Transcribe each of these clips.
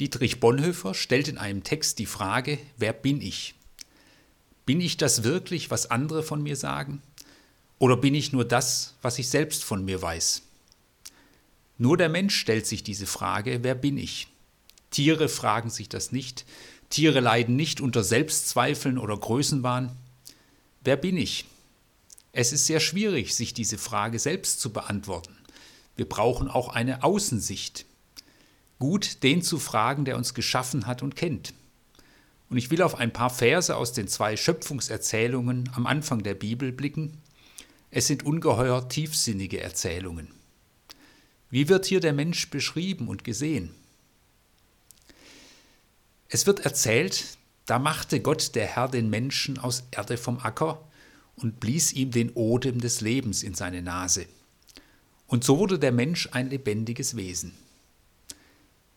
Dietrich Bonhoeffer stellt in einem Text die Frage, wer bin ich? Bin ich das wirklich, was andere von mir sagen? Oder bin ich nur das, was ich selbst von mir weiß? Nur der Mensch stellt sich diese Frage, wer bin ich? Tiere fragen sich das nicht. Tiere leiden nicht unter Selbstzweifeln oder Größenwahn. Wer bin ich? Es ist sehr schwierig, sich diese Frage selbst zu beantworten. Wir brauchen auch eine Außensicht gut, den zu fragen, der uns geschaffen hat und kennt. Und ich will auf ein paar Verse aus den zwei Schöpfungserzählungen am Anfang der Bibel blicken. Es sind ungeheuer tiefsinnige Erzählungen. Wie wird hier der Mensch beschrieben und gesehen? Es wird erzählt, da machte Gott der Herr den Menschen aus Erde vom Acker und blies ihm den Odem des Lebens in seine Nase. Und so wurde der Mensch ein lebendiges Wesen.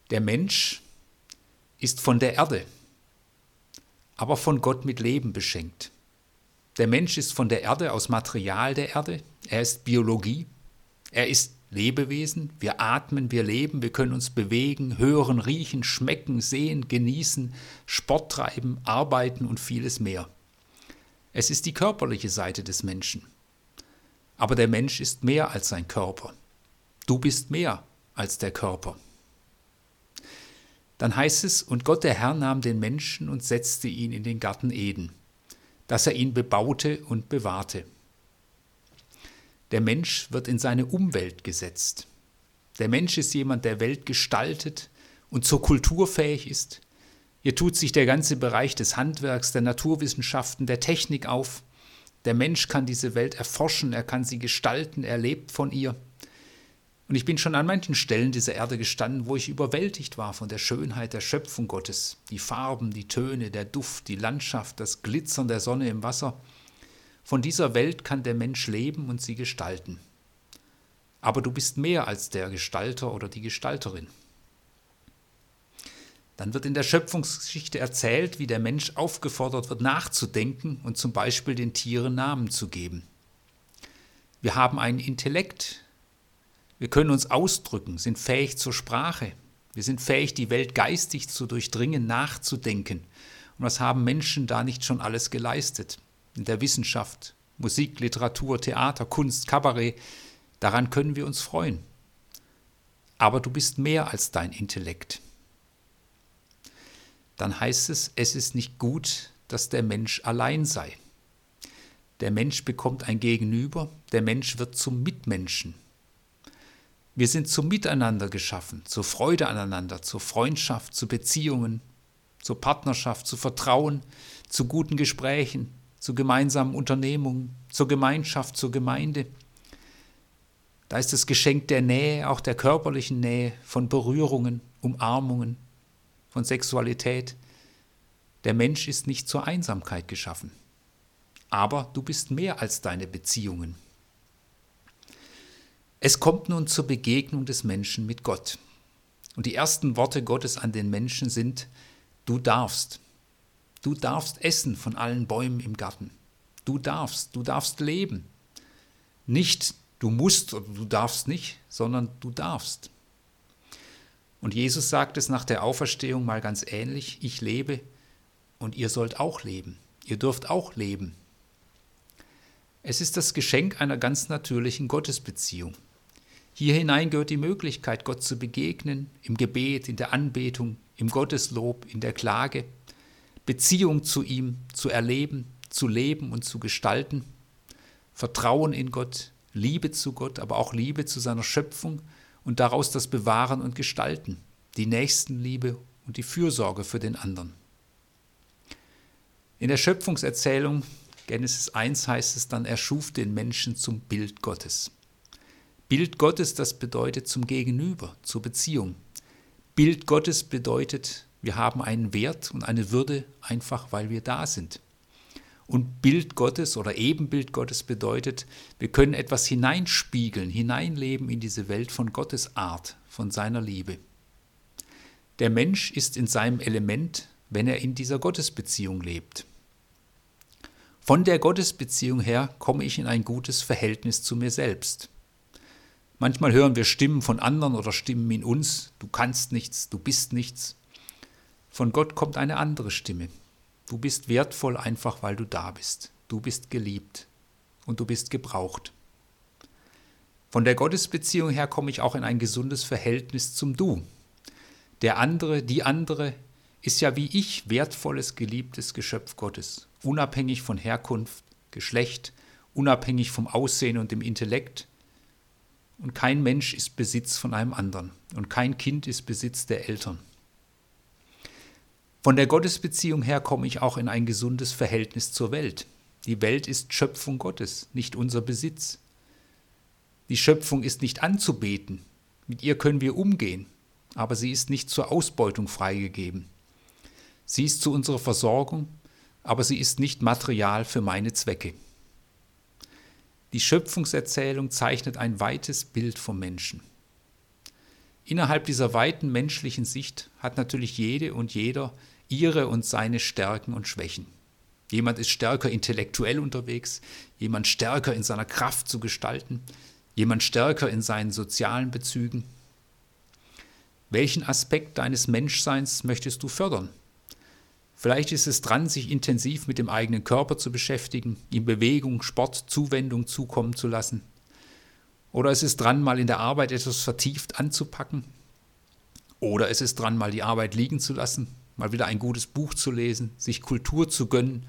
Der Mensch ist von der Erde, aber von Gott mit Leben beschenkt. Der Mensch ist von der Erde aus Material der Erde, er ist Biologie, er ist Lebewesen, wir atmen, wir leben, wir können uns bewegen, hören, riechen, schmecken, sehen, genießen, Sport treiben, arbeiten und vieles mehr. Es ist die körperliche Seite des Menschen. Aber der Mensch ist mehr als sein Körper. Du bist mehr als der Körper. Dann heißt es, und Gott der Herr nahm den Menschen und setzte ihn in den Garten Eden, dass er ihn bebaute und bewahrte. Der Mensch wird in seine Umwelt gesetzt. Der Mensch ist jemand, der Welt gestaltet und zur Kultur fähig ist. Hier tut sich der ganze Bereich des Handwerks, der Naturwissenschaften, der Technik auf. Der Mensch kann diese Welt erforschen, er kann sie gestalten, er lebt von ihr. Und ich bin schon an manchen Stellen dieser Erde gestanden, wo ich überwältigt war von der Schönheit der Schöpfung Gottes. Die Farben, die Töne, der Duft, die Landschaft, das Glitzern der Sonne im Wasser. Von dieser Welt kann der Mensch leben und sie gestalten. Aber du bist mehr als der Gestalter oder die Gestalterin. Dann wird in der Schöpfungsgeschichte erzählt, wie der Mensch aufgefordert wird, nachzudenken und zum Beispiel den Tieren Namen zu geben. Wir haben einen Intellekt, wir können uns ausdrücken, sind fähig zur Sprache. Wir sind fähig, die Welt geistig zu durchdringen, nachzudenken. Und was haben Menschen da nicht schon alles geleistet? In der Wissenschaft, Musik, Literatur, Theater, Kunst, Kabarett. Daran können wir uns freuen. Aber du bist mehr als dein Intellekt. Dann heißt es, es ist nicht gut, dass der Mensch allein sei. Der Mensch bekommt ein Gegenüber, der Mensch wird zum Mitmenschen. Wir sind zum Miteinander geschaffen, zur Freude aneinander, zur Freundschaft, zu Beziehungen, zur Partnerschaft, zu Vertrauen, zu guten Gesprächen, zu gemeinsamen Unternehmungen, zur Gemeinschaft, zur Gemeinde. Da ist das Geschenk der Nähe, auch der körperlichen Nähe, von Berührungen, Umarmungen, von Sexualität. Der Mensch ist nicht zur Einsamkeit geschaffen. Aber du bist mehr als deine Beziehungen. Es kommt nun zur Begegnung des Menschen mit Gott. Und die ersten Worte Gottes an den Menschen sind, du darfst. Du darfst essen von allen Bäumen im Garten. Du darfst, du darfst leben. Nicht du musst oder du darfst nicht, sondern du darfst. Und Jesus sagt es nach der Auferstehung mal ganz ähnlich, ich lebe und ihr sollt auch leben. Ihr dürft auch leben. Es ist das Geschenk einer ganz natürlichen Gottesbeziehung. Hier hinein gehört die Möglichkeit, Gott zu begegnen, im Gebet, in der Anbetung, im Gotteslob, in der Klage, Beziehung zu ihm zu erleben, zu leben und zu gestalten, Vertrauen in Gott, Liebe zu Gott, aber auch Liebe zu seiner Schöpfung und daraus das Bewahren und Gestalten, die Nächstenliebe und die Fürsorge für den anderen. In der Schöpfungserzählung Genesis 1 heißt es dann, er schuf den Menschen zum Bild Gottes. Bild Gottes, das bedeutet zum Gegenüber, zur Beziehung. Bild Gottes bedeutet, wir haben einen Wert und eine Würde einfach, weil wir da sind. Und Bild Gottes oder Ebenbild Gottes bedeutet, wir können etwas hineinspiegeln, hineinleben in diese Welt von Gottes Art, von seiner Liebe. Der Mensch ist in seinem Element, wenn er in dieser Gottesbeziehung lebt. Von der Gottesbeziehung her komme ich in ein gutes Verhältnis zu mir selbst. Manchmal hören wir Stimmen von anderen oder Stimmen in uns. Du kannst nichts, du bist nichts. Von Gott kommt eine andere Stimme. Du bist wertvoll einfach, weil du da bist. Du bist geliebt und du bist gebraucht. Von der Gottesbeziehung her komme ich auch in ein gesundes Verhältnis zum Du. Der andere, die andere ist ja wie ich wertvolles, geliebtes Geschöpf Gottes, unabhängig von Herkunft, Geschlecht, unabhängig vom Aussehen und dem Intellekt. Und kein Mensch ist Besitz von einem anderen und kein Kind ist Besitz der Eltern. Von der Gottesbeziehung her komme ich auch in ein gesundes Verhältnis zur Welt. Die Welt ist Schöpfung Gottes, nicht unser Besitz. Die Schöpfung ist nicht anzubeten, mit ihr können wir umgehen, aber sie ist nicht zur Ausbeutung freigegeben. Sie ist zu unserer Versorgung, aber sie ist nicht Material für meine Zwecke. Die Schöpfungserzählung zeichnet ein weites Bild vom Menschen. Innerhalb dieser weiten menschlichen Sicht hat natürlich jede und jeder ihre und seine Stärken und Schwächen. Jemand ist stärker intellektuell unterwegs, jemand stärker in seiner Kraft zu gestalten, Jemand stärker in seinen sozialen Bezügen? Welchen Aspekt deines Menschseins möchtest du fördern? Vielleicht ist es dran, sich intensiv mit dem eigenen Körper zu beschäftigen, ihm Bewegung, Sport, Zuwendung zukommen zu lassen. Oder es ist dran, mal in der Arbeit etwas vertieft anzupacken. Oder es ist dran, mal die Arbeit liegen zu lassen, mal wieder ein gutes Buch zu lesen, sich Kultur zu gönnen.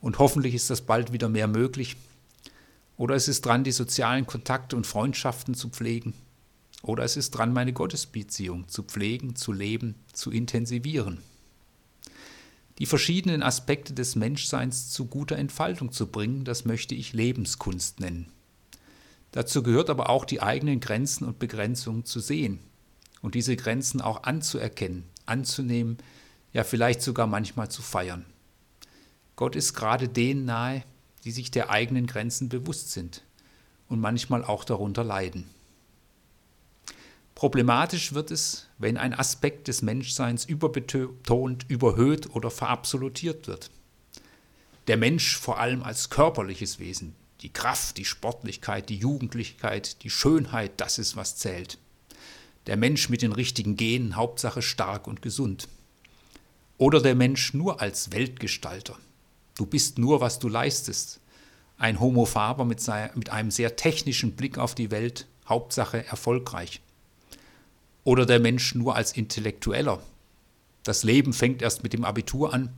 Und hoffentlich ist das bald wieder mehr möglich. Oder es ist dran, die sozialen Kontakte und Freundschaften zu pflegen. Oder es ist dran, meine Gottesbeziehung zu pflegen, zu leben, zu intensivieren. Die verschiedenen Aspekte des Menschseins zu guter Entfaltung zu bringen, das möchte ich Lebenskunst nennen. Dazu gehört aber auch die eigenen Grenzen und Begrenzungen zu sehen und diese Grenzen auch anzuerkennen, anzunehmen, ja vielleicht sogar manchmal zu feiern. Gott ist gerade denen nahe, die sich der eigenen Grenzen bewusst sind und manchmal auch darunter leiden. Problematisch wird es, wenn ein Aspekt des Menschseins überbetont, überhöht oder verabsolutiert wird. Der Mensch vor allem als körperliches Wesen, die Kraft, die Sportlichkeit, die Jugendlichkeit, die Schönheit, das ist, was zählt. Der Mensch mit den richtigen Genen, Hauptsache stark und gesund. Oder der Mensch nur als Weltgestalter, Du bist nur, was du leistest. Ein Homo faber mit, mit einem sehr technischen Blick auf die Welt, Hauptsache erfolgreich. Oder der Mensch nur als Intellektueller. Das Leben fängt erst mit dem Abitur an.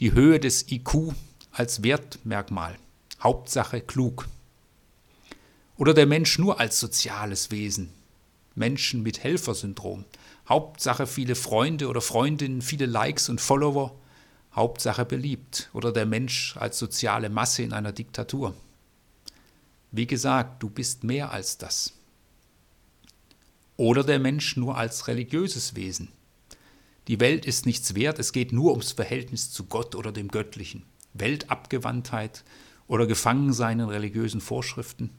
Die Höhe des IQ als Wertmerkmal. Hauptsache klug. Oder der Mensch nur als soziales Wesen. Menschen mit Helfersyndrom. Hauptsache viele Freunde oder Freundinnen, viele Likes und Follower Hauptsache beliebt oder der Mensch als soziale Masse in einer Diktatur. Wie gesagt, du bist mehr als das. Oder der Mensch nur als religiöses Wesen. Die Welt ist nichts wert, es geht nur ums Verhältnis zu Gott oder dem Göttlichen. Weltabgewandtheit oder Gefangensein in religiösen Vorschriften.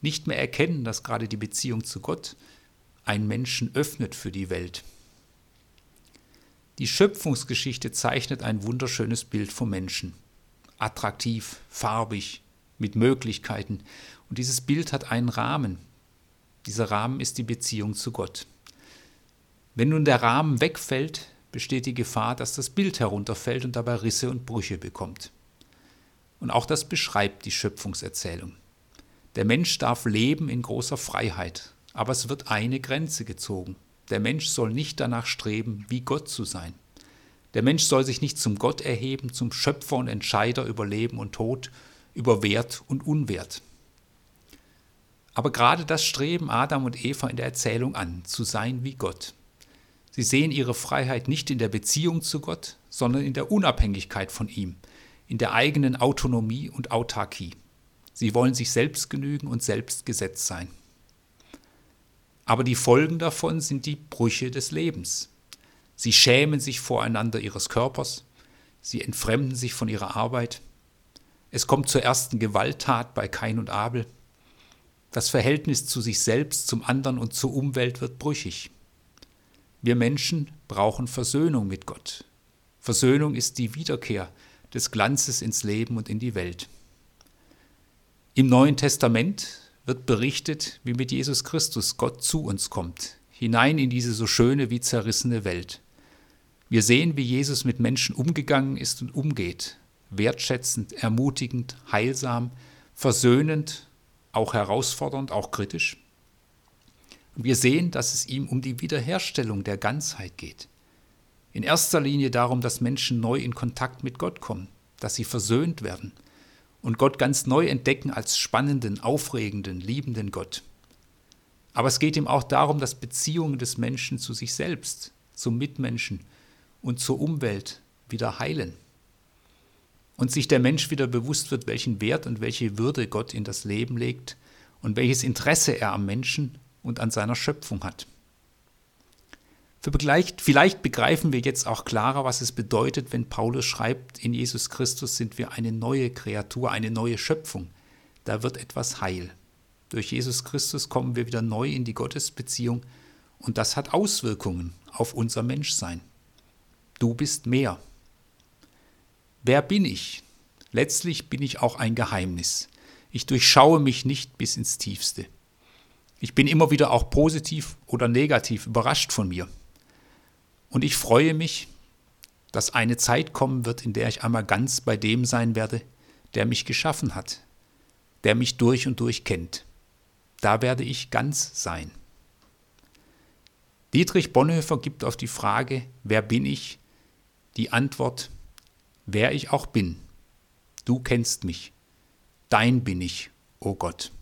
Nicht mehr erkennen, dass gerade die Beziehung zu Gott einen Menschen öffnet für die Welt. Die Schöpfungsgeschichte zeichnet ein wunderschönes Bild vom Menschen. Attraktiv, farbig, mit Möglichkeiten. Und dieses Bild hat einen Rahmen. Dieser Rahmen ist die Beziehung zu Gott. Wenn nun der Rahmen wegfällt, besteht die Gefahr, dass das Bild herunterfällt und dabei Risse und Brüche bekommt. Und auch das beschreibt die Schöpfungserzählung. Der Mensch darf leben in großer Freiheit, aber es wird eine Grenze gezogen. Der Mensch soll nicht danach streben, wie Gott zu sein. Der Mensch soll sich nicht zum Gott erheben, zum Schöpfer und Entscheider über Leben und Tod, über Wert und Unwert. Aber gerade das streben Adam und Eva in der Erzählung an, zu sein wie Gott. Sie sehen ihre Freiheit nicht in der Beziehung zu Gott, sondern in der Unabhängigkeit von ihm, in der eigenen Autonomie und Autarkie. Sie wollen sich selbst genügen und selbst Gesetz sein. Aber die Folgen davon sind die Brüche des Lebens. Sie schämen sich voreinander ihres Körpers, sie entfremden sich von ihrer Arbeit. Es kommt zur ersten Gewalttat bei Kain und Abel. Das Verhältnis zu sich selbst, zum anderen und zur Umwelt wird brüchig. Wir Menschen brauchen Versöhnung mit Gott. Versöhnung ist die Wiederkehr des Glanzes ins Leben und in die Welt. Im Neuen Testament wird berichtet, wie mit Jesus Christus Gott zu uns kommt, hinein in diese so schöne wie zerrissene Welt. Wir sehen, wie Jesus mit Menschen umgegangen ist und umgeht, wertschätzend, ermutigend, heilsam, versöhnend, auch herausfordernd, auch kritisch. Wir sehen, dass es ihm um die Wiederherstellung der Ganzheit geht. In erster Linie darum, dass Menschen neu in Kontakt mit Gott kommen, dass sie versöhnt werden und Gott ganz neu entdecken als spannenden, aufregenden, liebenden Gott. Aber es geht ihm auch darum, dass Beziehungen des Menschen zu sich selbst, zum Mitmenschen und zur Umwelt wieder heilen. Und sich der Mensch wieder bewusst wird, welchen Wert und welche Würde Gott in das Leben legt und welches Interesse er am Menschen und an seiner Schöpfung hat. Vielleicht begreifen wir jetzt auch klarer, was es bedeutet, wenn Paulus schreibt, in Jesus Christus sind wir eine neue Kreatur, eine neue Schöpfung. Da wird etwas heil. Durch Jesus Christus kommen wir wieder neu in die Gottesbeziehung und das hat Auswirkungen auf unser Menschsein. Du bist mehr. Wer bin ich? Letztlich bin ich auch ein Geheimnis. Ich durchschaue mich nicht bis ins Tiefste. Ich bin immer wieder auch positiv oder negativ überrascht von mir. Und ich freue mich, dass eine Zeit kommen wird, in der ich einmal ganz bei dem sein werde, der mich geschaffen hat, der mich durch und durch kennt. Da werde ich ganz sein. Dietrich Bonhoeffer gibt auf die Frage, wer bin ich, die Antwort, wer ich auch bin. Du kennst mich. Dein bin ich, o oh Gott.